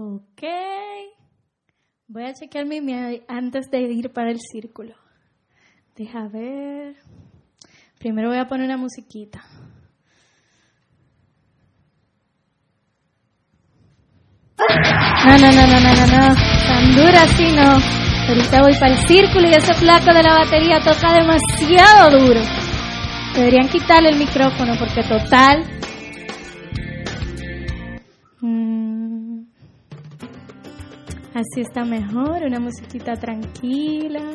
Ok. Voy a chequear mi email antes de ir para el círculo. Deja ver. Primero voy a poner una musiquita. No, no, no, no, no, no, no. Tan dura así no. Ahorita voy para el círculo y ese flaco de la batería toca demasiado duro. Deberían quitarle el micrófono porque total. Así está mejor, una musiquita tranquila,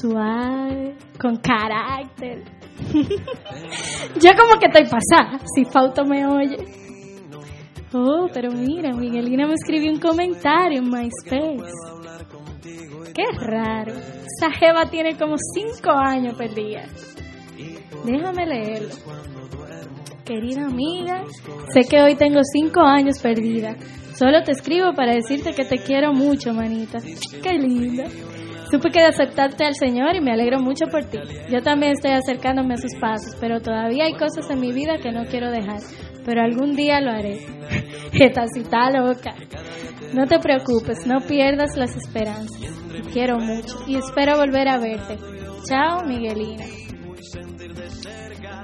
suave, con carácter. Yo como que estoy pasada, si Fauto me oye. Oh, pero mira, Miguelina me escribió un comentario en MySpace. Qué raro. Esa jeva tiene como cinco años perdida. Déjame leerlo. Querida amiga, sé que hoy tengo cinco años perdida. Solo te escribo para decirte que te quiero mucho, manita. Qué linda. Supe que de aceptarte al Señor y me alegro mucho por ti. Yo también estoy acercándome a sus pasos, pero todavía hay cosas en mi vida que no quiero dejar. Pero algún día lo haré. Esta cita loca. No te preocupes, no pierdas las esperanzas. Te quiero mucho y espero volver a verte. Chao, Miguelina.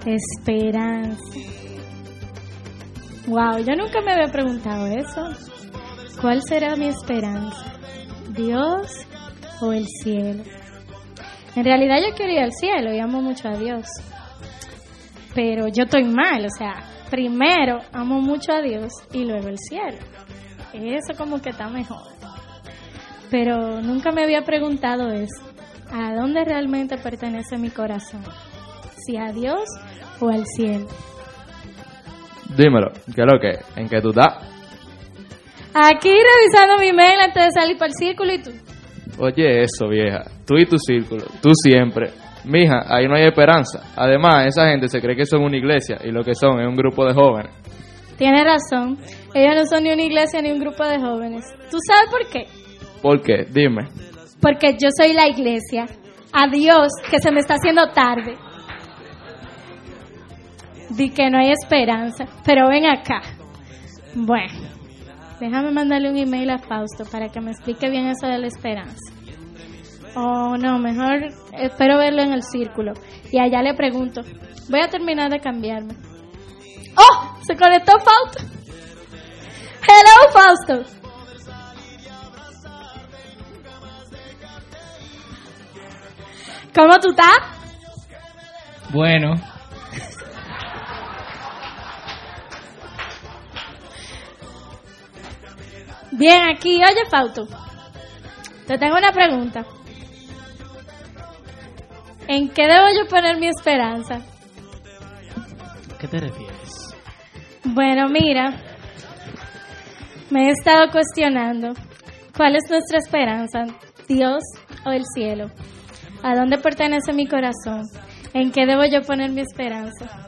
Esperanza. Wow, yo nunca me había preguntado eso. ¿Cuál será mi esperanza? ¿Dios o el cielo? En realidad yo quiero ir al cielo y amo mucho a Dios. Pero yo estoy mal, o sea, primero amo mucho a Dios y luego el cielo. Eso como que está mejor. Pero nunca me había preguntado eso. ¿A dónde realmente pertenece mi corazón? ¿Si a Dios o al cielo? Dímelo, ¿qué es lo que? ¿En qué tú estás? Aquí revisando mi mail antes de salir para el círculo y tú. Oye, eso, vieja. Tú y tu círculo, tú siempre. Mija, ahí no hay esperanza. Además, esa gente se cree que son una iglesia y lo que son es un grupo de jóvenes. Tienes razón. Ellos no son ni una iglesia ni un grupo de jóvenes. ¿Tú sabes por qué? ¿Por qué? Dime. Porque yo soy la iglesia. Adiós, que se me está haciendo tarde. Di que no hay esperanza, pero ven acá. Bueno, déjame mandarle un email a Fausto para que me explique bien eso de la esperanza. O no, mejor espero verlo en el círculo. Y allá le pregunto. Voy a terminar de cambiarme. ¡Oh! Se conectó Fausto. Hello, Fausto. ¿Cómo tú estás? Bueno, Bien, aquí, oye, Fausto. Te tengo una pregunta. ¿En qué debo yo poner mi esperanza? ¿a qué te refieres? Bueno, mira, me he estado cuestionando cuál es nuestra esperanza, Dios o el cielo. ¿A dónde pertenece mi corazón? ¿En qué debo yo poner mi esperanza?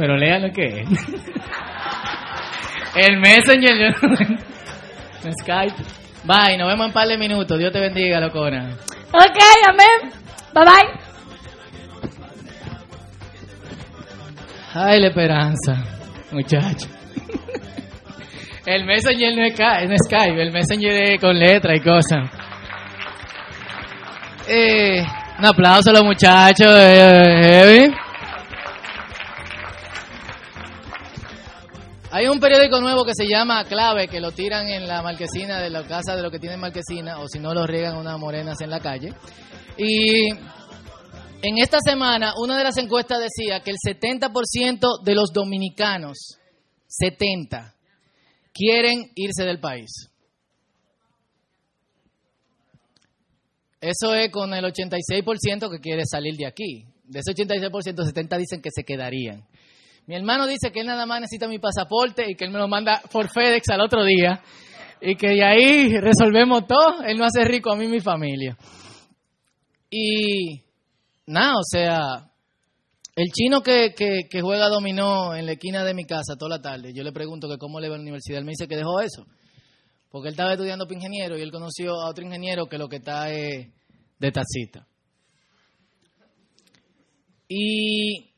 Pero lea lo que es. El Messenger. Skype. Bye, nos vemos en un par de minutos. Dios te bendiga, locona. Ok, amén. Bye bye. Ay, la esperanza, muchacho. El Messenger no es, Skype, el Messenger es con letra y cosas. Eh, un aplauso a los muchachos de Heavy. Hay un periódico nuevo que se llama Clave, que lo tiran en la marquesina de la casa de los que tienen marquesina, o si no, lo riegan unas morenas en la calle. Y en esta semana, una de las encuestas decía que el 70% de los dominicanos, 70, quieren irse del país. Eso es con el 86% que quiere salir de aquí. De ese 86%, 70 dicen que se quedarían. Mi hermano dice que él nada más necesita mi pasaporte y que él me lo manda por FedEx al otro día. Y que de ahí resolvemos todo. Él no hace rico a mí y mi familia. Y nada, o sea, el chino que, que, juega dominó en la esquina de mi casa toda la tarde, yo le pregunto que cómo le va a la universidad, él me dice que dejó eso, porque él estaba estudiando para ingeniero y él conoció a otro ingeniero que lo que está es de taxista. Y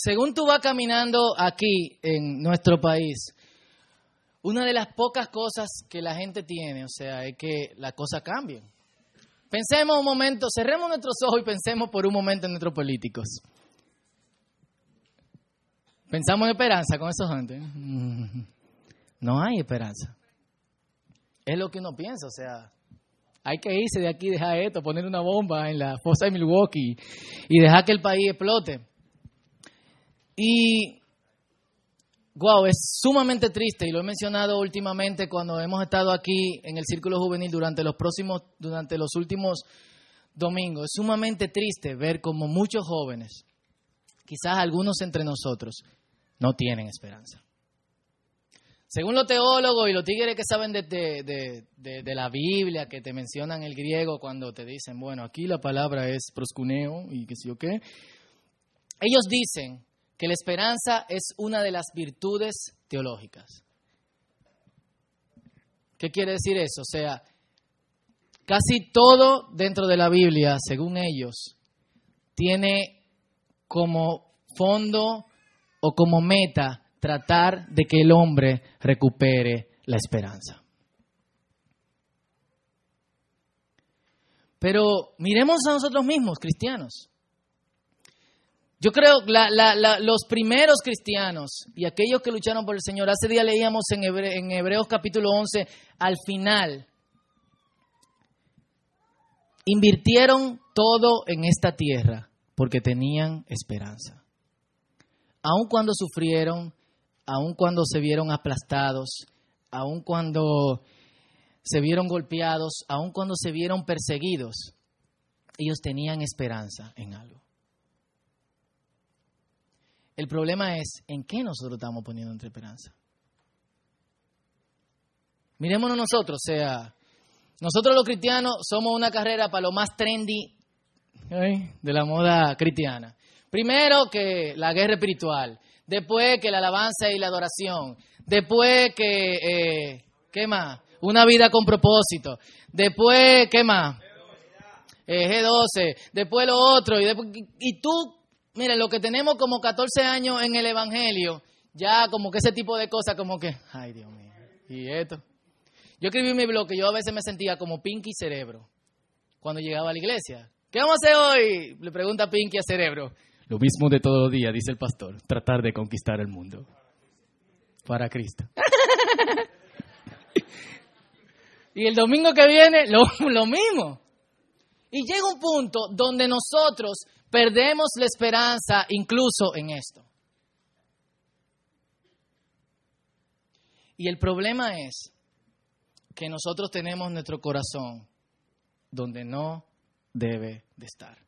según tú vas caminando aquí en nuestro país, una de las pocas cosas que la gente tiene, o sea, es que las cosas cambian. Pensemos un momento, cerremos nuestros ojos y pensemos por un momento en nuestros políticos. Pensamos en esperanza con esos gente. No hay esperanza. Es lo que uno piensa, o sea, hay que irse de aquí, dejar esto, poner una bomba en la fosa de Milwaukee y dejar que el país explote. Y, wow, es sumamente triste y lo he mencionado últimamente cuando hemos estado aquí en el Círculo Juvenil durante los próximos, durante los últimos domingos. Es sumamente triste ver como muchos jóvenes, quizás algunos entre nosotros, no tienen esperanza. Según los teólogos y los tigres que saben de, de, la Biblia, que te mencionan el griego cuando te dicen, bueno, aquí la palabra es proscuneo y qué sé yo qué, ellos dicen que la esperanza es una de las virtudes teológicas. ¿Qué quiere decir eso? O sea, casi todo dentro de la Biblia, según ellos, tiene como fondo o como meta tratar de que el hombre recupere la esperanza. Pero miremos a nosotros mismos, cristianos. Yo creo que los primeros cristianos y aquellos que lucharon por el Señor, hace día leíamos en, en Hebreos capítulo 11, al final, invirtieron todo en esta tierra porque tenían esperanza. Aun cuando sufrieron, aun cuando se vieron aplastados, aun cuando se vieron golpeados, aun cuando se vieron perseguidos, ellos tenían esperanza en algo. El problema es en qué nosotros estamos poniendo nuestra esperanza. Mirémonos nosotros, o sea, nosotros los cristianos somos una carrera para lo más trendy de la moda cristiana. Primero que la guerra espiritual, después que la alabanza y la adoración, después que, eh, ¿qué más? Una vida con propósito, después, ¿qué más? Eh, G12, después lo otro, y, y tú Mire, lo que tenemos como 14 años en el Evangelio, ya como que ese tipo de cosas, como que, ay Dios mío, y esto. Yo escribí mi blog que yo a veces me sentía como Pinky Cerebro cuando llegaba a la iglesia. ¿Qué vamos a hacer hoy? Le pregunta Pinky a Cerebro. Lo mismo de todos los días, dice el pastor, tratar de conquistar el mundo. Para Cristo. y el domingo que viene, lo, lo mismo. Y llega un punto donde nosotros Perdemos la esperanza incluso en esto. Y el problema es que nosotros tenemos nuestro corazón donde no debe de estar.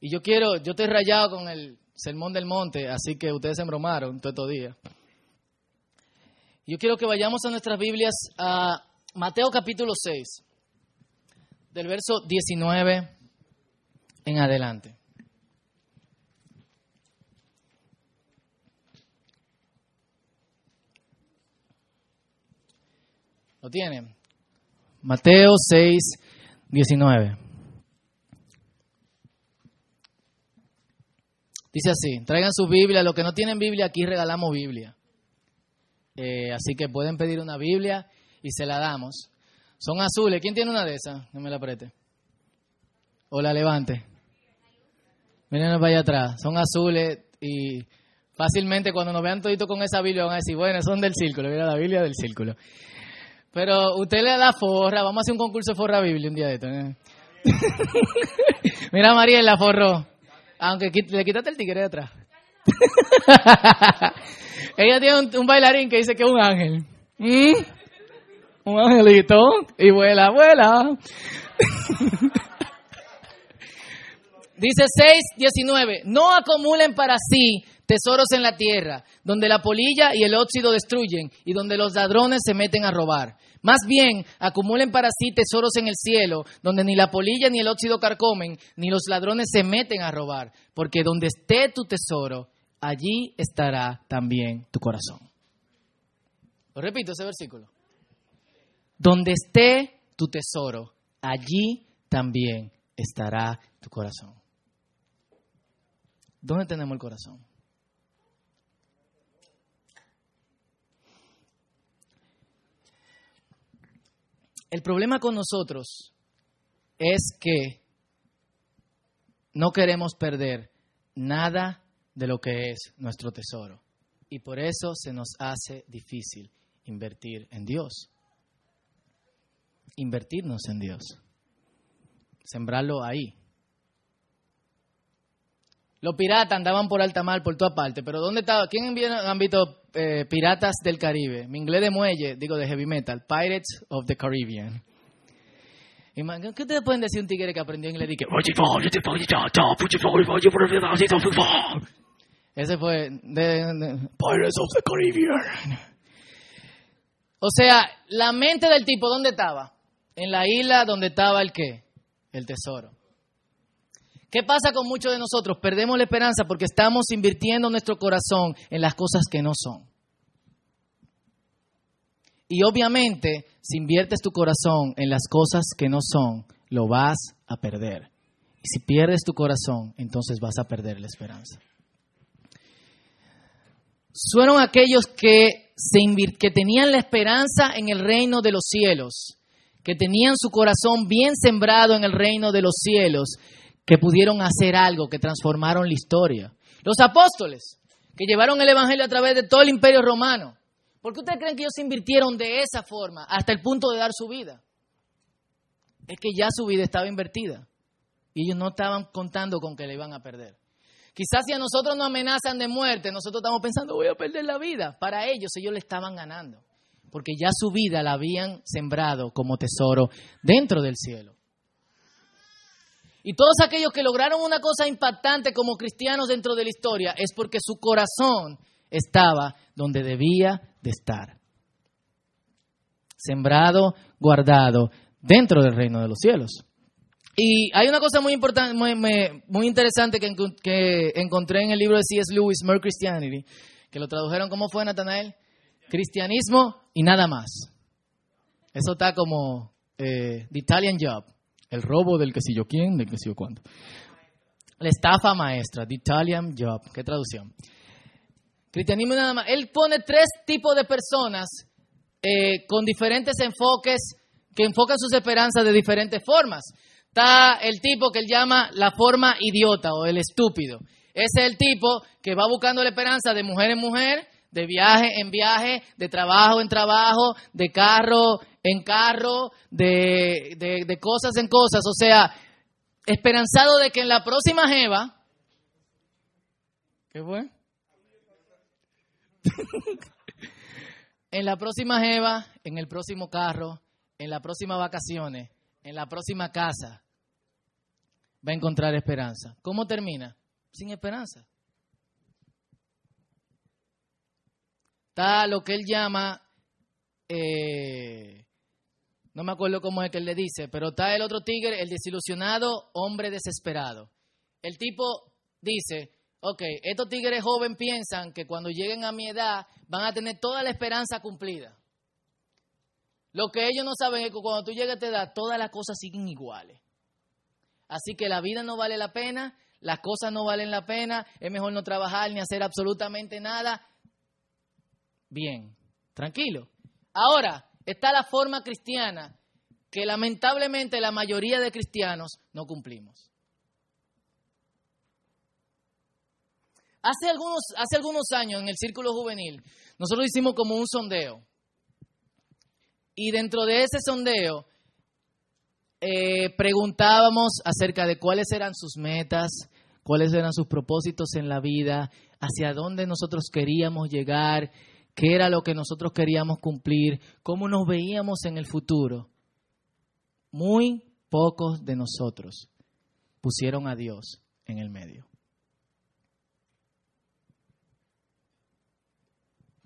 Y yo quiero, yo estoy rayado con el sermón del monte, así que ustedes se embromaron todo estos días. Yo quiero que vayamos a nuestras Biblias a Mateo capítulo 6 del verso 19 en adelante. ¿Lo tienen? Mateo 6, 19. Dice así, traigan su Biblia, los que no tienen Biblia, aquí regalamos Biblia. Eh, así que pueden pedir una Biblia y se la damos. Son azules. ¿Quién tiene una de esas? No me la apriete. O la levante. Miren para allá atrás. Son azules y fácilmente cuando nos vean todito con esa Biblia van a decir, bueno, son del círculo. Mira la Biblia del círculo. Pero usted le da forra. Vamos a hacer un concurso de forra Biblia un día de esto. ¿eh? Mira María la forró. Aunque le quitaste el tigre de atrás. Ella tiene un, bailarín que dice que es un ángel. ¿Mm? Un angelito y vuela, vuela. Dice 6.19, no acumulen para sí tesoros en la tierra, donde la polilla y el óxido destruyen y donde los ladrones se meten a robar. Más bien, acumulen para sí tesoros en el cielo, donde ni la polilla ni el óxido carcomen, ni los ladrones se meten a robar, porque donde esté tu tesoro, allí estará también tu corazón. Lo repito ese versículo. Donde esté tu tesoro, allí también estará tu corazón. ¿Dónde tenemos el corazón? El problema con nosotros es que no queremos perder nada de lo que es nuestro tesoro. Y por eso se nos hace difícil invertir en Dios. Invertirnos en Dios. Sembrarlo ahí. Los piratas andaban por alta mar, por toda parte, pero ¿dónde estaba? ¿Quién han visto eh, Piratas del Caribe? Mi inglés de muelle, digo de heavy metal, Pirates of the Caribbean. ¿Qué ustedes pueden decir un tigre que aprendió inglés y que... Ese fue de, Pirates of the Caribbean. O sea, la mente del tipo, ¿dónde estaba? En la isla donde estaba el qué? El tesoro. ¿Qué pasa con muchos de nosotros? Perdemos la esperanza porque estamos invirtiendo nuestro corazón en las cosas que no son. Y obviamente, si inviertes tu corazón en las cosas que no son, lo vas a perder. Y si pierdes tu corazón, entonces vas a perder la esperanza. Fueron aquellos que, se que tenían la esperanza en el reino de los cielos, que tenían su corazón bien sembrado en el reino de los cielos, que pudieron hacer algo, que transformaron la historia. Los apóstoles, que llevaron el Evangelio a través de todo el imperio romano. ¿Por qué ustedes creen que ellos se invirtieron de esa forma hasta el punto de dar su vida? Es que ya su vida estaba invertida y ellos no estaban contando con que la iban a perder. Quizás si a nosotros nos amenazan de muerte, nosotros estamos pensando, voy a perder la vida. Para ellos, ellos le estaban ganando, porque ya su vida la habían sembrado como tesoro dentro del cielo. Y todos aquellos que lograron una cosa impactante como cristianos dentro de la historia es porque su corazón estaba donde debía de estar. Sembrado, guardado dentro del reino de los cielos. Y hay una cosa muy importante, muy, interesante que, encontré en el libro de C.S. Lewis, More Christianity, que lo tradujeron, ¿cómo fue, Natanael? Cristianismo y nada más. Eso está como eh, The Italian Job. El robo del que si yo quién, del que si yo cuánto. La estafa maestra, the Italian job. ¿Qué traducción? Cristianismo nada más. Él pone tres tipos de personas eh, con diferentes enfoques que enfocan sus esperanzas de diferentes formas. Está el tipo que él llama la forma idiota o el estúpido. Ese es el tipo que va buscando la esperanza de mujer en mujer, de viaje en viaje, de trabajo en trabajo, de carro en carro, de, de, cosas en cosas. O sea, esperanzado de que en la próxima Jeva. ¿Qué fue? en la próxima Jeva, en el próximo carro, en la próxima vacaciones, en la próxima casa, va a encontrar esperanza. ¿Cómo termina? Sin esperanza. Está lo que él llama eh, no me acuerdo cómo es que él le dice, pero está el otro tigre, el desilusionado hombre desesperado. El tipo dice, ok, estos tigres jóvenes piensan que cuando lleguen a mi edad van a tener toda la esperanza cumplida. Lo que ellos no saben es que cuando tú llegues a esta edad, todas las cosas siguen iguales. Así que la vida no vale la pena, las cosas no valen la pena, es mejor no trabajar ni hacer absolutamente nada. Bien, tranquilo. Ahora, está la forma cristiana que lamentablemente la mayoría de cristianos no cumplimos. Hace algunos, hace algunos años en el círculo juvenil, nosotros hicimos como un sondeo. Y dentro de ese sondeo eh, preguntábamos acerca de cuáles eran sus metas, cuáles eran sus propósitos en la vida, hacia dónde nosotros queríamos llegar qué era lo que nosotros queríamos cumplir, cómo nos veíamos en el futuro. Muy pocos de nosotros pusieron a Dios en el medio.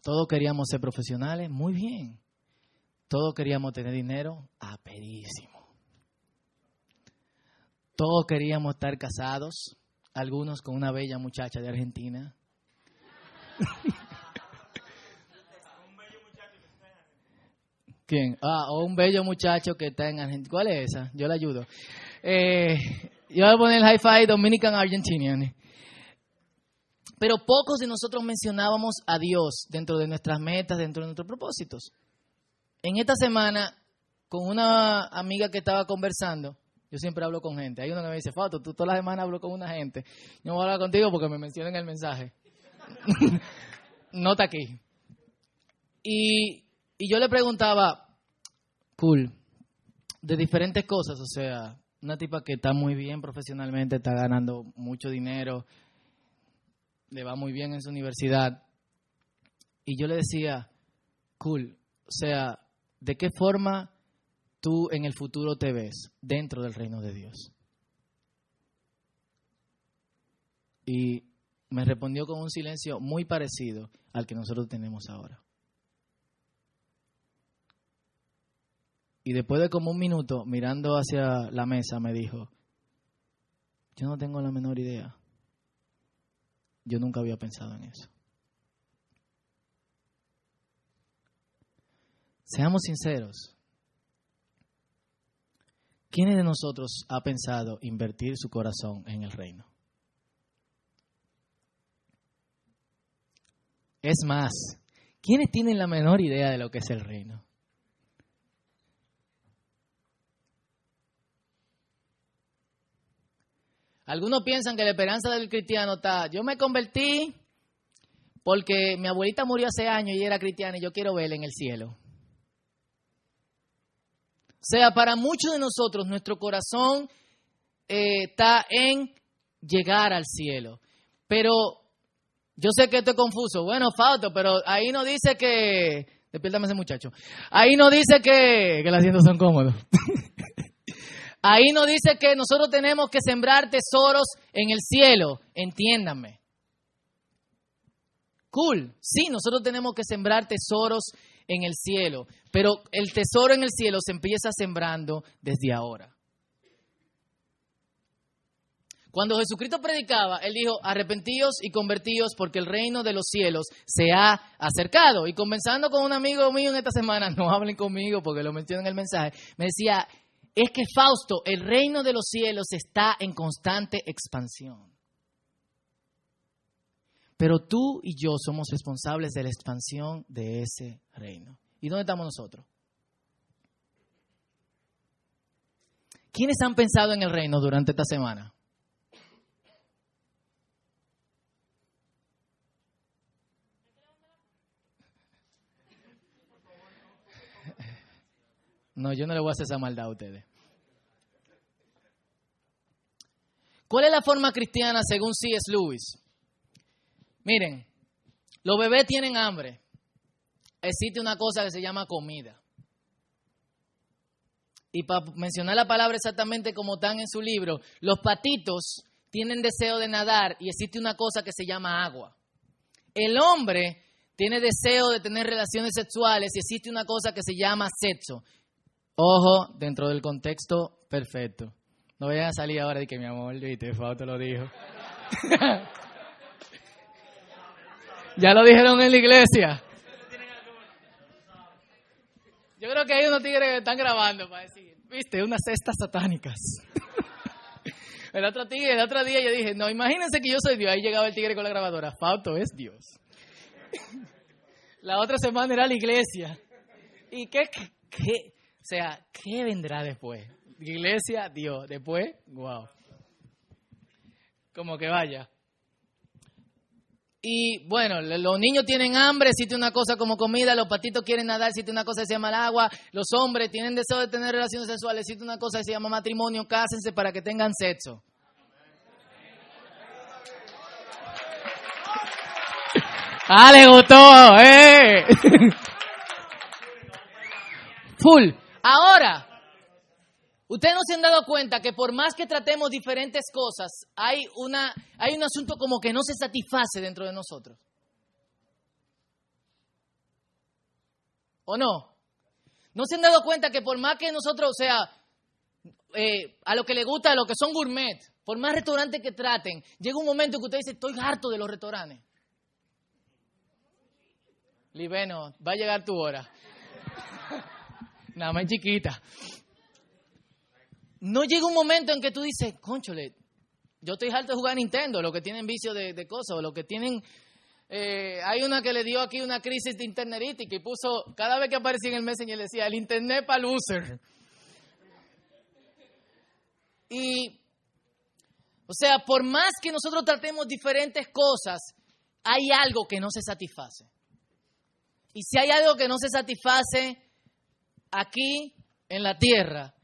Todos queríamos ser profesionales, muy bien. Todos queríamos tener dinero, aperísimo. Todos queríamos estar casados, algunos con una bella muchacha de Argentina. ¿Quién? Ah, o un bello muchacho que está en Argentina. ¿Cuál es esa? Yo le ayudo. Eh, yo voy a poner el hi-fi Dominican Argentinian. Pero pocos de nosotros mencionábamos a Dios dentro de nuestras metas, dentro de nuestros propósitos. En esta semana, con una amiga que estaba conversando, yo siempre hablo con gente. Hay uno que me dice, Fato, tú todas las semanas hablo con una gente. Yo voy a hablar contigo porque me mencionan el mensaje. Nota aquí. Y, y yo le preguntaba, cool, de diferentes cosas, o sea, una tipa que está muy bien profesionalmente, está ganando mucho dinero, le va muy bien en su universidad. Y yo le decía, cool, o sea, ¿de qué forma tú en el futuro te ves dentro del reino de Dios? Y me respondió con un silencio muy parecido al que nosotros tenemos ahora. Y después de como un minuto, mirando hacia la mesa, me dijo, yo no tengo la menor idea. Yo nunca había pensado en eso. Seamos sinceros. ¿Quién de nosotros ha pensado invertir su corazón en el reino? Es más, ¿quiénes tienen la menor idea de lo que es el reino? Algunos piensan que la esperanza del cristiano está, yo me convertí porque mi abuelita murió hace años y era cristiana y yo quiero verla en el cielo. O sea, para muchos de nosotros nuestro corazón eh, está en llegar al cielo. Pero yo sé que esto es confuso. Bueno, Fausto, pero ahí no dice que... Despiértame ese muchacho. Ahí no dice que, que los asientos son cómodos. Ahí no dice que nosotros tenemos que sembrar tesoros en el cielo, entiéndanme. Cool, sí, nosotros tenemos que sembrar tesoros en el cielo, pero el tesoro en el cielo se empieza sembrando desde ahora. Cuando Jesucristo predicaba, Él dijo, arrepentíos y convertíos porque el reino de los cielos se ha acercado. Y conversando con un amigo mío en esta semana, no hablen conmigo porque lo menciono en el mensaje, me decía, es que Fausto, el reino de los cielos está en constante expansión. Pero tú y yo somos responsables de la expansión de ese reino. ¿Y dónde estamos nosotros? ¿Quiénes han pensado en el reino durante esta semana? No, yo no le voy a hacer esa maldad a ustedes. ¿Cuál es la forma cristiana según C.S. Lewis? Miren, los bebés tienen hambre. Existe una cosa que se llama comida. Y para mencionar la palabra exactamente como están en su libro, los patitos tienen deseo de nadar y existe una cosa que se llama agua. El hombre tiene deseo de tener relaciones sexuales y existe una cosa que se llama sexo. Ojo, dentro del contexto perfecto. No vayan a salir ahora de que mi amor, viste, Fao te lo dijo. ya lo dijeron en la iglesia. Yo creo que hay unos tigres que están grabando para decir, viste, unas cestas satánicas. el otro tigre, el otro día yo dije, no, imagínense que yo soy Dios. Ahí llegaba el tigre con la grabadora. Fauto es Dios. la otra semana era la iglesia. ¿Y qué, qué, sea, ¿qué vendrá después? Iglesia, Dios. Después, wow. Como que vaya. Y bueno, los niños tienen hambre, existe una cosa como comida, los patitos quieren nadar, existe una cosa que se llama el agua, los hombres tienen deseo de tener relaciones sexuales, existe una cosa que se llama matrimonio, cásense para que tengan sexo. ¡Ah, le gustó! ¡Eh! Full. Ahora, ustedes no se han dado cuenta que por más que tratemos diferentes cosas, hay, una, hay un asunto como que no se satisface dentro de nosotros. ¿O no? ¿No se han dado cuenta que por más que nosotros, o sea, eh, a lo que le gusta, a lo que son gourmet, por más restaurantes que traten, llega un momento que usted dice, estoy harto de los restaurantes. Libeno, va a llegar tu hora nada más chiquita. no llega un momento en que tú dices, conchole, yo estoy harto de jugar Nintendo, los que tienen vicio de, de cosas, o los que tienen... eh, hay una que le dio aquí una crisis de internetística y puso, cada vez que aparecía en el Messenger decía, el internet para loser. Y, o sea, por más que nosotros tratemos diferentes cosas, hay algo que no se satisface. Y si hay algo que no se satisface aquí en la tierra,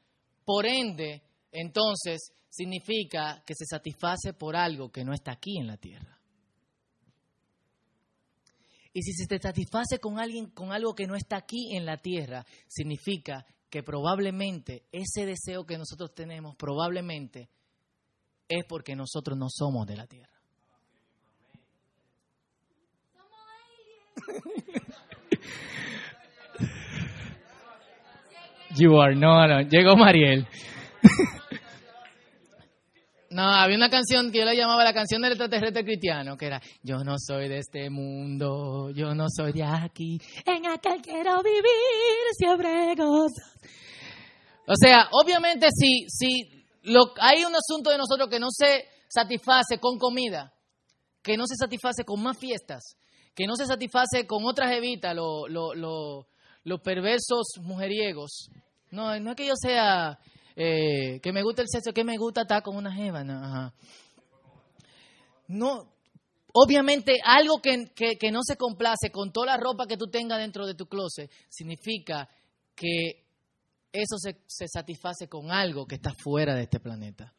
por ende, entonces significa que se satisface por algo que no está aquí en la tierra. Y si se te satisface con alguien con algo que no está aquí en la tierra, significa que probablemente ese deseo que nosotros tenemos probablemente es porque nosotros no somos de la tierra. You are, no, no, llegó Mariel. No, había una canción que yo la llamaba la canción del extraterrestre cristiano, que era Yo no soy de este mundo, yo no soy de aquí, en aquel quiero vivir, siempre gozo. O sea, obviamente si, si lo, hay un asunto de nosotros que no se satisface con comida, que no se satisface con más fiestas, que no se satisface con otras evitas, los lo, lo, los perversos mujeriegos. No, no es que yo sea eh, que me gusta el sexo, que me gusta estar con una jeva. No, ajá. no obviamente algo que, que, que no se complace con toda la ropa que tú tengas dentro de tu closet, significa que eso se, se satisface con algo que está fuera de este planeta.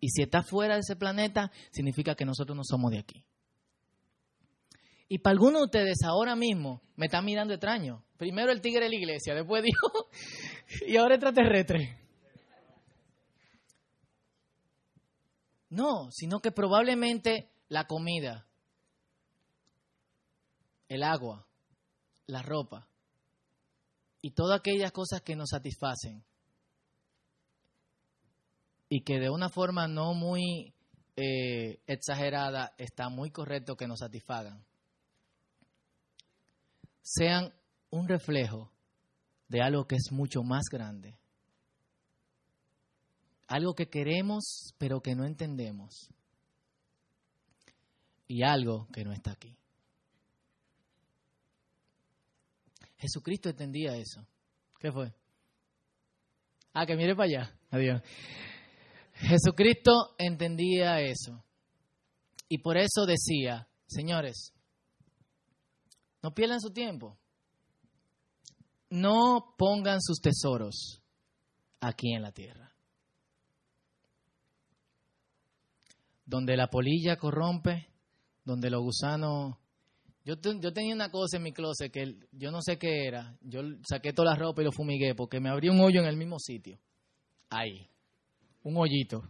Y si está fuera de ese planeta, significa que nosotros no somos de aquí. Y para algunos de ustedes ahora mismo me están mirando extraño. Primero el tigre de la iglesia, después dijo, y ahora extraterrestre. No, sino que probablemente la comida, el agua, la ropa y todas aquellas cosas que nos satisfacen y que de una forma no muy eh, exagerada está muy correcto que nos satisfagan, sean un reflejo de algo que es mucho más grande algo que queremos pero que no entendemos y algo que no está aquí. Jesucristo entendía eso. ¿Qué fue? Ah, que mire para allá. Adiós. Jesucristo entendía eso. Y por eso decía, señores, no pierdan su tiempo. No pongan sus tesoros aquí en la tierra. donde la polilla corrompe, donde los gusanos... Yo, yo tenía una cosa en mi closet que yo no sé qué era. Yo saqué toda la ropa y lo fumigué porque me abrí un hoyo en el mismo sitio. Ahí. Un hoyito.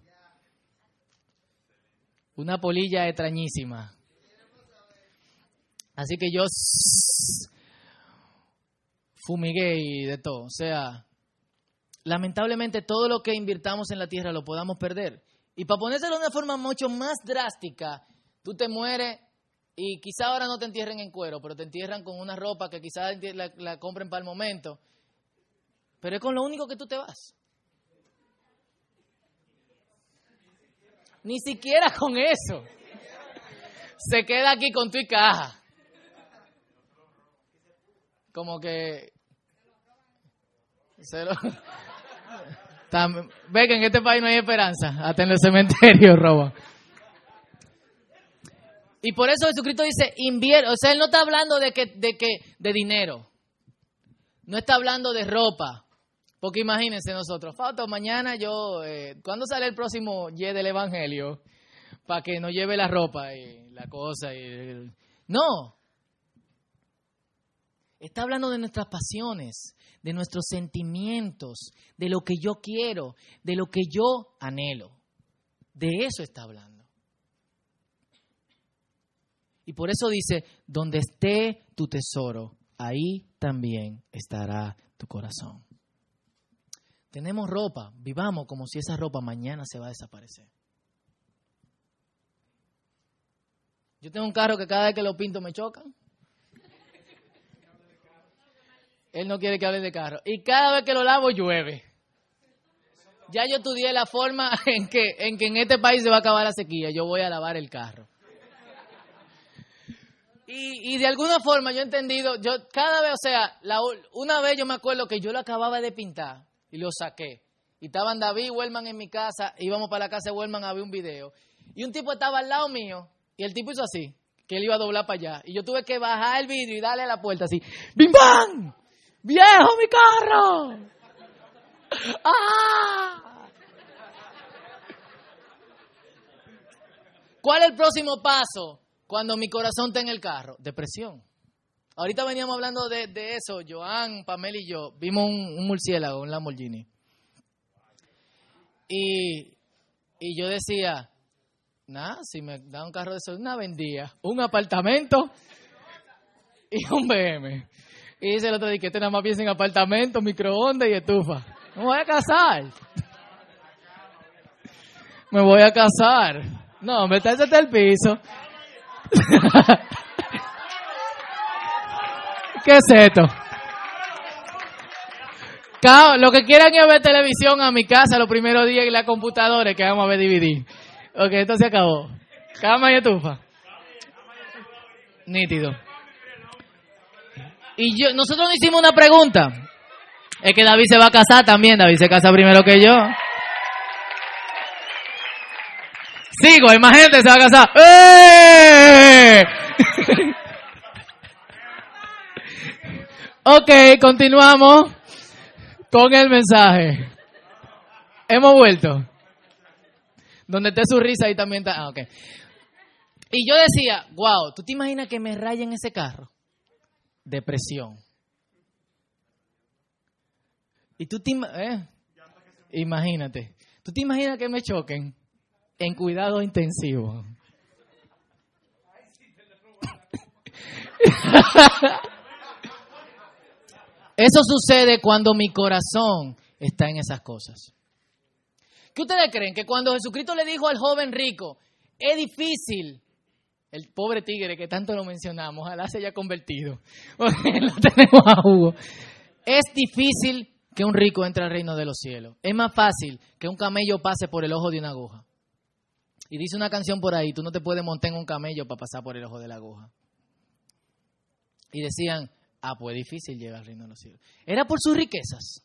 Una polilla extrañísima. Así que yo fumigué y de todo. O sea, lamentablemente todo lo que invirtamos en la tierra lo podamos perder. Y para ponérselo de una forma mucho más drástica, tú te mueres y quizá ahora no te entierren en cuero, pero te entierran con una ropa que quizá la, compren para el momento. Pero es con lo único que tú te vas. Ni siquiera con eso. Se queda aquí con tu caja. Como que... Se lo... Ve que en este país no hay esperanza. Hasta en el cementerio roba. Y por eso Jesucristo dice, invierte. O sea, Él no está hablando de que, de que, de dinero. No está hablando de ropa. Porque imagínense nosotros, Fausto, mañana yo, eh, ¿cuándo sale el próximo Y del Evangelio? Para que nos lleve la ropa y la cosa. Y, no. Está hablando de nuestras pasiones, de nuestros sentimientos, de lo que yo quiero, de lo que yo anhelo. De eso está hablando. Y por eso dice, donde esté tu tesoro, ahí también estará tu corazón. Tenemos ropa, vivamos como si esa ropa mañana se va a desaparecer. Yo tengo un carro que cada vez que lo pinto me chocan. Él no quiere que hable de carro. Y cada vez que lo lavo llueve. ya yo estudié la forma en que, en que en este país se va a acabar la sequía. Yo voy a lavar el carro. Y, y de alguna forma yo he entendido, yo cada vez, o sea, la, una vez yo me acuerdo que yo lo acababa de pintar y lo saqué. Y estaban David y Wellman en mi casa, íbamos para la casa de Wellman a ver un video. Y un tipo estaba al lado mío y el tipo hizo así, que él iba a doblar para allá. Y yo tuve que bajar el vidrio y darle a la puerta así, ¡Bim bam! ¡Viejo mi carro! ¡Ah! ¿Cuál es el próximo paso cuando mi corazón está en el carro? Depresión. Ahorita veníamos hablando de, de eso, Joan, Pamela y yo. Vimos un, un murciélago, un Lamborghini. Y, y yo decía, nada, si me da un carro de eso, una vendía, un apartamento y un BM. Y dice el otro que este nada más piensa en apartamento, microondas y estufa. Me voy a casar. Me voy a casar. No, me está hasta el piso. ¿Qué es esto? Lo que quieran es ver televisión a mi casa los primeros días y la computadora que vamos a ver DVD. Ok, esto se acabó. Cama y estufa. Nítido. Y yo, nosotros nos hicimos una pregunta. Es que David se va a casar también. David se casa primero que yo. Sigo, hay más gente se va a casar. ¡Eh! ok, continuamos con el mensaje. Hemos vuelto. Donde esté su risa ahí también está. Ah, ok. Y yo decía, wow, ¿tú te imaginas que me rayen ese carro? Depresión. Y tú te eh, imagínate. ¿Tú te imaginas que me choquen en cuidado intensivo? Eso sucede cuando mi corazón está en esas cosas. ¿Qué ustedes creen? Que cuando Jesucristo le dijo al joven rico, es difícil, el pobre tigre que tanto lo mencionamos, ojalá se haya convertido, lo tenemos a Hugo, es difícil que un rico entre al reino de los cielos. Es más fácil que un camello pase por el ojo de una aguja. Y dice una canción por ahí, tú no te puedes montar en un camello para pasar por el ojo de la aguja. Y decían, ah, pues es difícil llegar al reino de los cielos. Era por sus riquezas.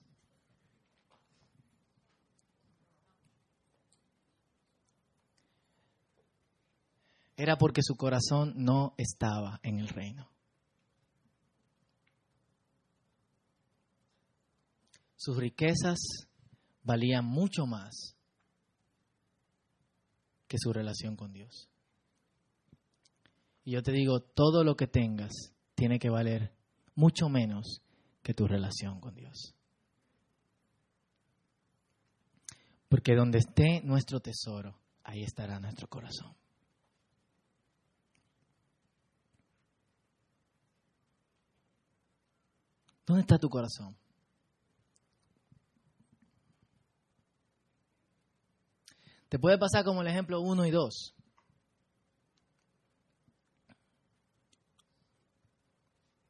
Era porque su corazón no estaba en el reino. Sus riquezas valían mucho más que su relación con Dios. Y yo te digo, todo lo que tengas tiene que valer mucho menos que tu relación con Dios. Porque donde esté nuestro tesoro, ahí estará nuestro corazón. ¿Dónde está tu corazón? Te puede pasar como el ejemplo 1 y 2.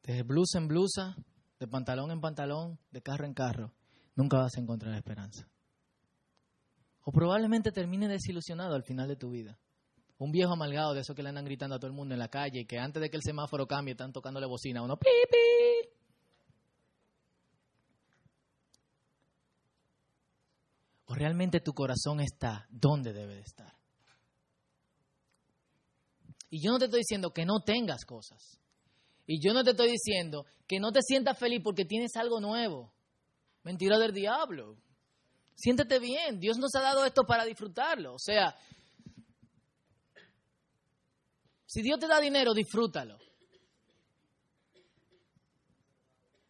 De blusa en blusa, de pantalón en pantalón, de carro en carro, nunca vas a encontrar esperanza. O probablemente termine desilusionado al final de tu vida. Un viejo amalgado de esos que le andan gritando a todo el mundo en la calle y que antes de que el semáforo cambie están tocándole bocina uno. ¡Pi, pi! ¿O realmente tu corazón está donde debe de estar? Y yo no te estoy diciendo que no tengas cosas. Y yo no te estoy diciendo que no te sientas feliz porque tienes algo nuevo. Mentira del diablo. Siéntete bien. Dios nos ha dado esto para disfrutarlo. O sea, si Dios te da dinero, disfrútalo.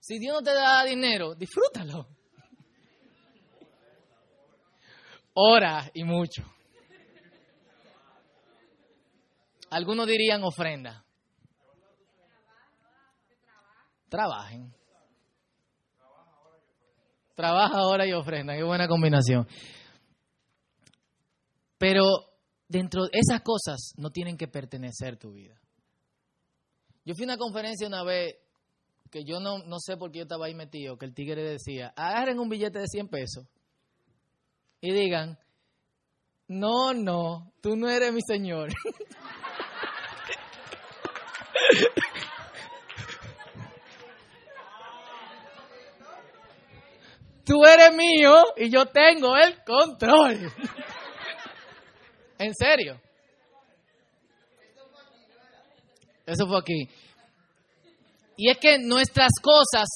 Si Dios no te da dinero, disfrútalo. Ora y mucho. Algunos dirían ofrenda. Trabajen. Trabaja ahora y ofrenda. Qué buena combinación. Pero dentro de esas cosas no tienen que pertenecer tu vida. Yo fui a una conferencia una vez que yo no, no sé por qué yo estaba ahí metido, que el tigre decía, agarren un billete de 100 pesos y digan, no, no, tú no eres mi Señor. tú eres mío y yo tengo el control. en serio. Eso fue aquí. Y es que nuestras cosas,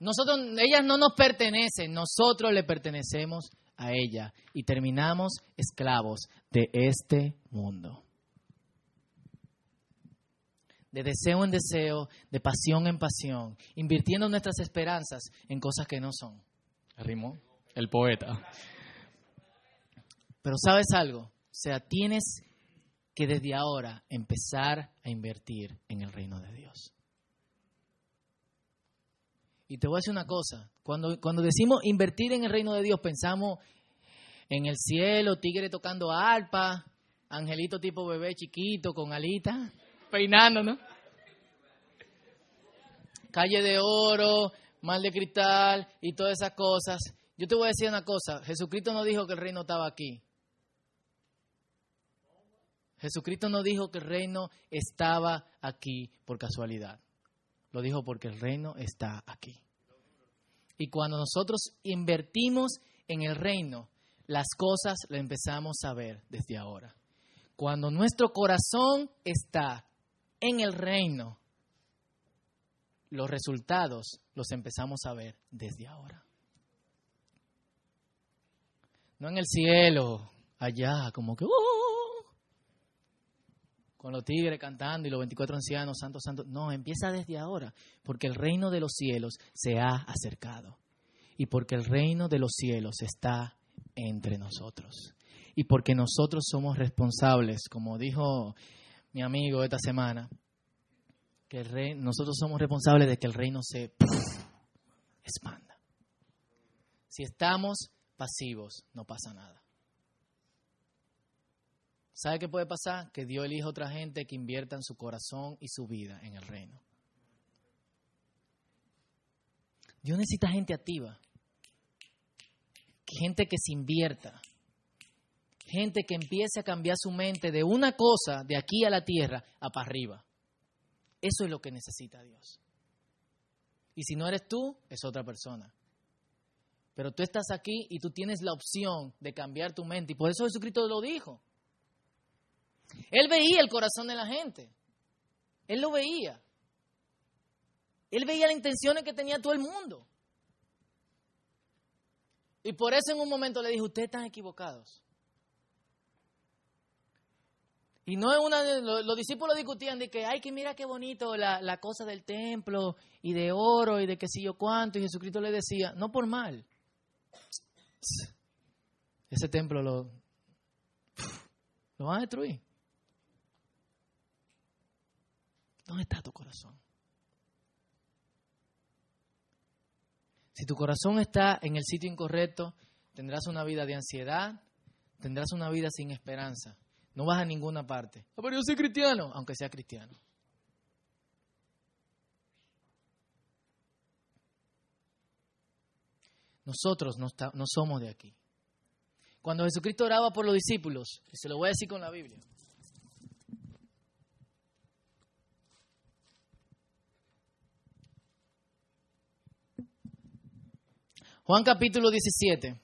nosotros, ellas no nos pertenecen, nosotros le pertenecemos a ella y terminamos esclavos de este mundo. De deseo en deseo, de pasión en pasión, invirtiendo nuestras esperanzas en cosas que no son. Rimó el poeta. Pero sabes algo, o sea, tienes que desde ahora empezar a invertir en el reino de Dios. Y te voy a decir una cosa, cuando, cuando decimos invertir en el reino de Dios, pensamos en el cielo, tigre tocando arpa, angelito tipo bebé chiquito con alita, peinándonos. Calle de oro, mal de cristal y todas esas cosas. Yo te voy a decir una cosa, Jesucristo no dijo que el reino estaba aquí. Jesucristo no dijo que el reino estaba aquí por casualidad. Lo dijo porque el reino está aquí. Y cuando nosotros invertimos en el reino, las cosas las empezamos a ver desde ahora. Cuando nuestro corazón está en el reino, los resultados los empezamos a ver desde ahora. No en el cielo, allá, como que, uh, con los tigres cantando y los 24 ancianos, santos, santos. No, empieza desde ahora, porque el reino de los cielos se ha acercado y porque el reino de los cielos está entre nosotros. Y porque nosotros somos responsables, como dijo mi amigo esta semana, que nosotros somos responsables de que el reino se expanda. Si estamos pasivos, no pasa nada. ¿Sabe qué puede pasar? Que Dios elija otra gente que invierta en su corazón y su vida en el reino. Dios necesita gente activa gente que se invierta, gente que empiece a cambiar su mente de una cosa de aquí a la tierra a para arriba. Eso es lo que necesita Dios. Y si no eres tú, es otra persona. Pero tú estás aquí y tú tienes la opción de cambiar tu mente. Y por eso Jesucristo lo dijo. Él veía el corazón de la gente. Él lo veía. Él veía las intenciones que tenía todo el mundo. Y por eso en un momento le dijo, ustedes están equivocados. Y no es una los, discípulos discutían de que, ay, que mira qué bonito la, la, cosa del templo y de oro y de qué sé yo cuánto. Y Jesucristo le decía, no por mal. Ese templo lo, lo van a destruir. ¿Dónde está tu corazón? Si tu corazón está en el sitio incorrecto, tendrás una vida de ansiedad, tendrás una vida sin esperanza. No vas a ninguna parte. Pero yo soy cristiano, aunque sea cristiano. Nosotros no, no somos de aquí. Cuando Jesucristo oraba por los discípulos, y se lo voy a decir con la Biblia, Juan capítulo 17.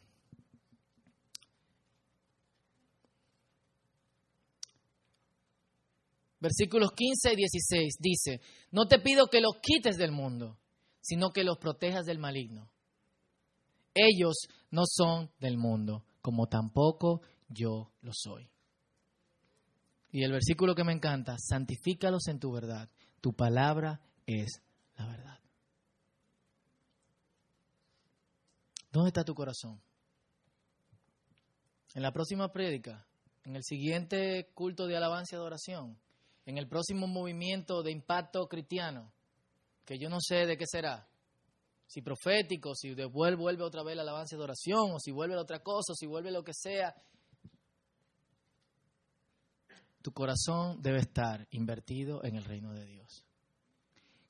Versículos 15 y 16 dice, no te pido que los quites del mundo, sino que los protejas del maligno. Ellos no son del mundo, como tampoco yo lo soy. Y el versículo que me encanta, santifícalos en tu verdad, tu palabra es la verdad. ¿Dónde está tu corazón? En la próxima prédica, en el siguiente culto de alabanza y adoración, en el próximo movimiento de impacto cristiano, que yo no sé de qué será, si profético, si vuelve, vuelve otra vez la alabanza y adoración, o si vuelve a otra cosa, o si vuelve lo que sea, tu corazón debe estar invertido en el reino de Dios.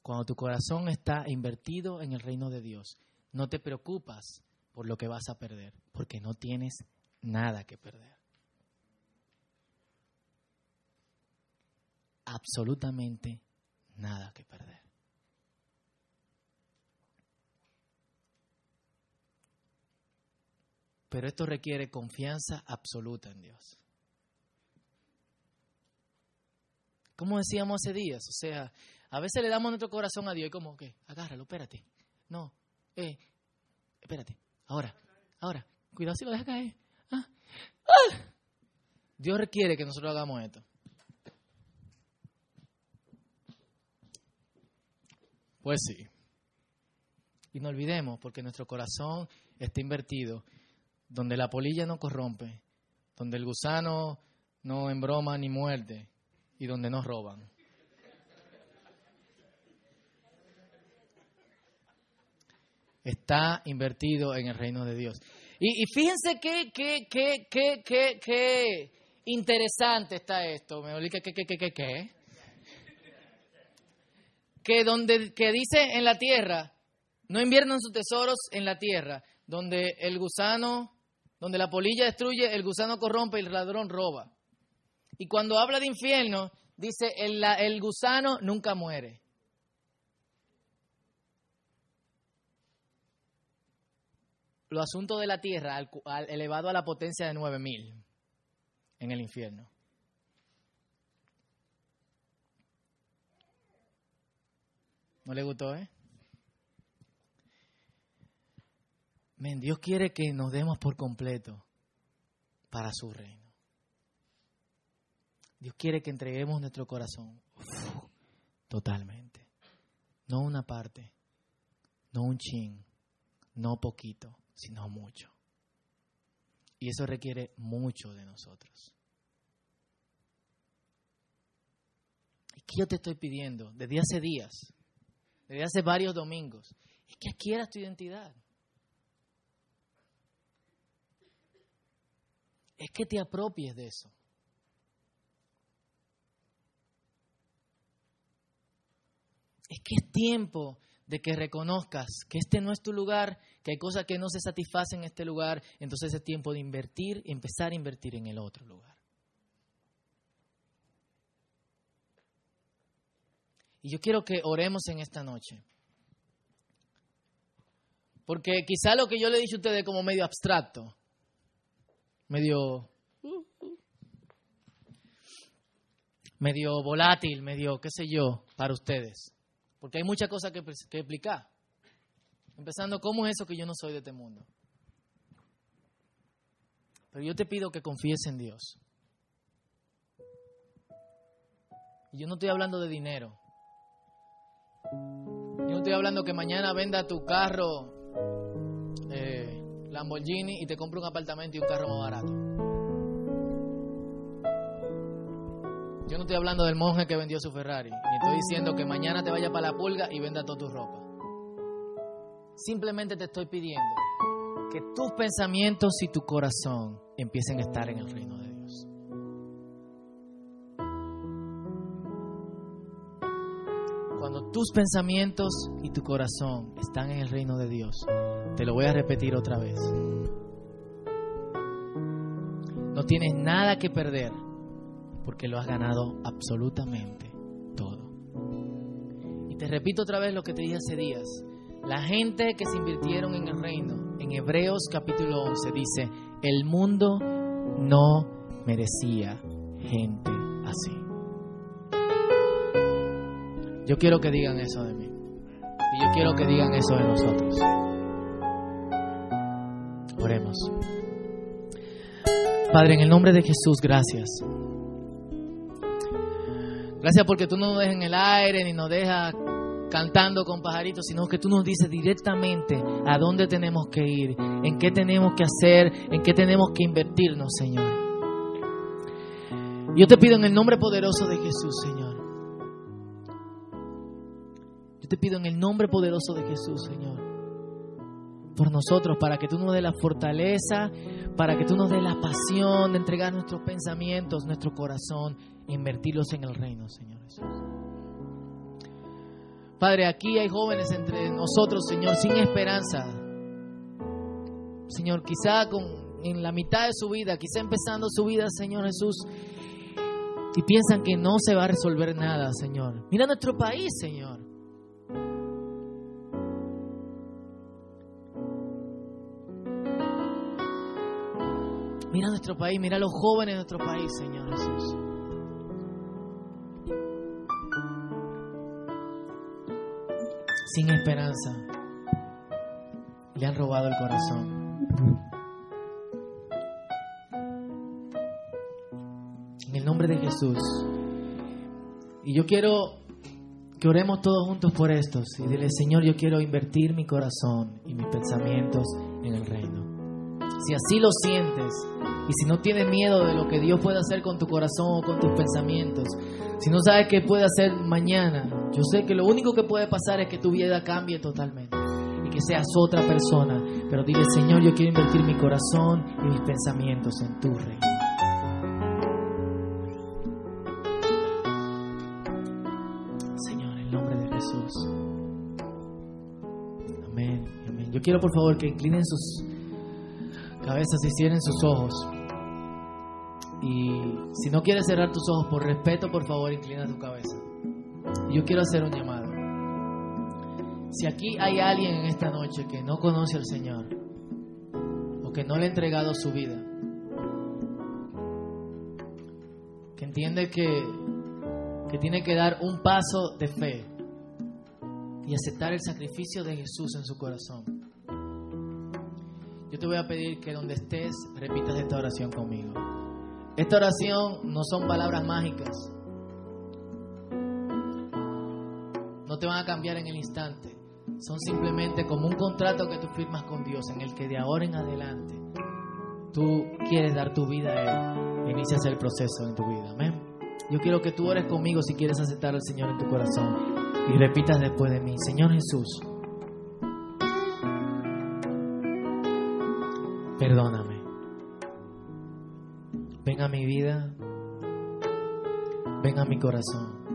Cuando tu corazón está invertido en el reino de Dios, no te preocupas por lo que vas a perder, porque no tienes nada que perder. Absolutamente nada que perder. Pero esto requiere confianza absoluta en Dios. Como decíamos hace días, o sea, a veces le damos nuestro corazón a Dios y como que, agárralo, espérate. No, eh, espérate, ahora, ahora, cuidado si lo dejas caer. Ah, ah. Dios requiere que nosotros hagamos esto. Pues sí. Y no olvidemos, porque nuestro corazón está invertido donde la polilla no corrompe, donde el gusano no embroma ni muerde y donde no roban. Está invertido en el reino de Dios. Y, fíjense qué, qué, qué, qué, qué, qué interesante está esto. Me olí que, qué, qué, qué, qué. Que donde que dice en la tierra, no inviernan sus tesoros en la tierra, donde el gusano donde la polilla destruye, el gusano corrompe y el ladrón roba. Y cuando habla de infierno, dice, el, el gusano nunca muere. Lo asunto de la tierra, elevado a la potencia de 9000 en el infierno. ¿No le gustó, eh? Dios quiere que nos demos por completo para su reino. Dios quiere que entreguemos nuestro corazón totalmente. No una parte, no un chin, no poquito, sino mucho. Y eso requiere mucho de nosotros. ¿Y qué yo te estoy pidiendo desde hace días, desde hace varios domingos? Es que adquieras tu identidad. es que te apropies de eso. Es que es tiempo de que reconozcas que este no es tu lugar, que hay cosas que no se satisfacen en este lugar, entonces es tiempo de invertir, empezar a invertir en el otro lugar. Y yo quiero que oremos en esta noche. Porque quizá lo que yo le dicho a ustedes como medio abstracto, medio medio volátil, medio qué sé yo, para ustedes. Porque hay muchas cosas que, que explicar. Empezando, ¿cómo es eso que yo no soy de este mundo? Pero yo te pido que confíes en Dios. Y yo no estoy hablando de dinero. Yo no estoy hablando que mañana venda tu carro eh, Lamborghini y te compre un apartamento y un carro más barato. Yo no estoy hablando del monje que vendió su Ferrari, ni estoy diciendo que mañana te vaya para la pulga y venda toda tu ropa. Simplemente te estoy pidiendo que tus pensamientos y tu corazón empiecen a estar en el reino de Dios. Cuando tus pensamientos y tu corazón están en el reino de Dios, te lo voy a repetir otra vez. No tienes nada que perder porque lo has ganado absolutamente todo. Y te repito otra vez lo que te dije hace días. La gente que se invirtieron en el reino, en Hebreos capítulo 11, dice, el mundo no merecía gente así. Yo quiero que digan eso de mí. Y yo quiero que digan eso de nosotros. Oremos. Padre, en el nombre de Jesús, gracias. Gracias porque tú no nos dejas en el aire ni nos dejas cantando con pajaritos, sino que tú nos dices directamente a dónde tenemos que ir, en qué tenemos que hacer, en qué tenemos que invertirnos, Señor. Yo te pido en el nombre poderoso de Jesús, Señor. Yo te pido en el nombre poderoso de Jesús, Señor. Por nosotros, para que tú nos des la fortaleza, para que tú nos des la pasión de entregar nuestros pensamientos, nuestro corazón invertirlos en el reino, Señor Jesús. Padre, aquí hay jóvenes entre nosotros, Señor, sin esperanza. Señor, quizá con, en la mitad de su vida, quizá empezando su vida, Señor Jesús, y piensan que no se va a resolver nada, Señor. Mira nuestro país, Señor. Mira nuestro país, mira los jóvenes de nuestro país, Señor Jesús. Sin esperanza. Le han robado el corazón. En el nombre de Jesús. Y yo quiero que oremos todos juntos por esto. Y dile, Señor, yo quiero invertir mi corazón y mis pensamientos en el reino. Si así lo sientes y si no tienes miedo de lo que Dios puede hacer con tu corazón o con tus pensamientos, si no sabes qué puede hacer mañana, yo sé que lo único que puede pasar es que tu vida cambie totalmente y que seas otra persona. Pero dile, Señor, yo quiero invertir mi corazón y mis pensamientos en tu reino. Señor, en nombre de Jesús. Amén, amén. Yo quiero por favor que inclinen sus cabezas y cierren sus ojos. Y si no quieres cerrar tus ojos por respeto, por favor, inclina tu cabeza. Yo quiero hacer un llamado. Si aquí hay alguien en esta noche que no conoce al Señor o que no le ha entregado su vida, que entiende que, que tiene que dar un paso de fe y aceptar el sacrificio de Jesús en su corazón, yo te voy a pedir que donde estés repitas esta oración conmigo. Esta oración no son palabras mágicas. No te van a cambiar en el instante. Son simplemente como un contrato que tú firmas con Dios en el que de ahora en adelante tú quieres dar tu vida a Él. Inicias el proceso en tu vida. Amén. Yo quiero que tú ores conmigo si quieres aceptar al Señor en tu corazón y repitas después de mí. Señor Jesús, corazón.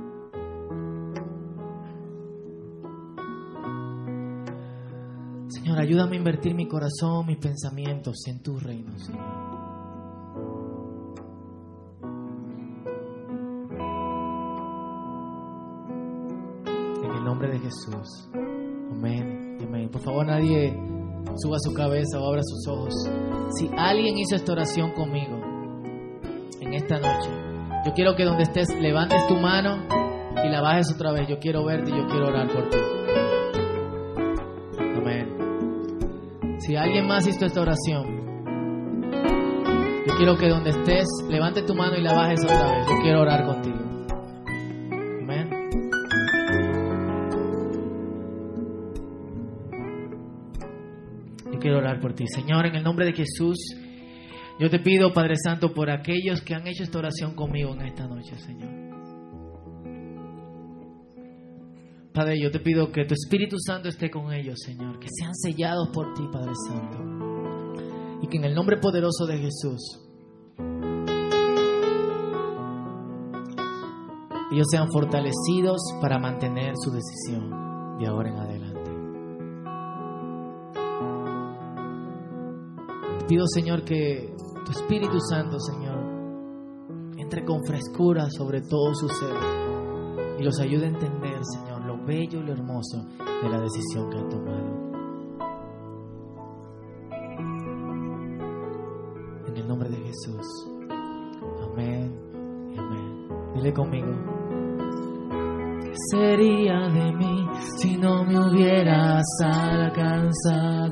Señor, ayúdame a invertir mi corazón, mis pensamientos en tu reino, Señor. En el nombre de Jesús. Amén. Amén. Por favor, nadie suba su cabeza o abra sus ojos. Si alguien hizo esta oración conmigo en esta noche, yo quiero que donde estés levantes tu mano y la bajes otra vez. Yo quiero verte y yo quiero orar por ti. Amén. Si alguien más hizo esta oración, yo quiero que donde estés levante tu mano y la bajes otra vez. Yo quiero orar contigo. Amén. Yo quiero orar por ti. Señor, en el nombre de Jesús, yo te pido, Padre Santo, por aquellos que han hecho esta oración conmigo en esta noche, Señor. Padre, yo te pido que tu Espíritu Santo esté con ellos, Señor, que sean sellados por ti, Padre Santo. Y que en el nombre poderoso de Jesús, ellos sean fortalecidos para mantener su decisión de ahora en adelante. Pido, Señor, que tu Espíritu Santo, Señor, entre con frescura sobre todo su ser y los ayude a entender, Señor, lo bello y lo hermoso de la decisión que han tomado. En el nombre de Jesús. Amén amén. Dile conmigo. ¿Qué sería de mí si no me hubieras alcanzado?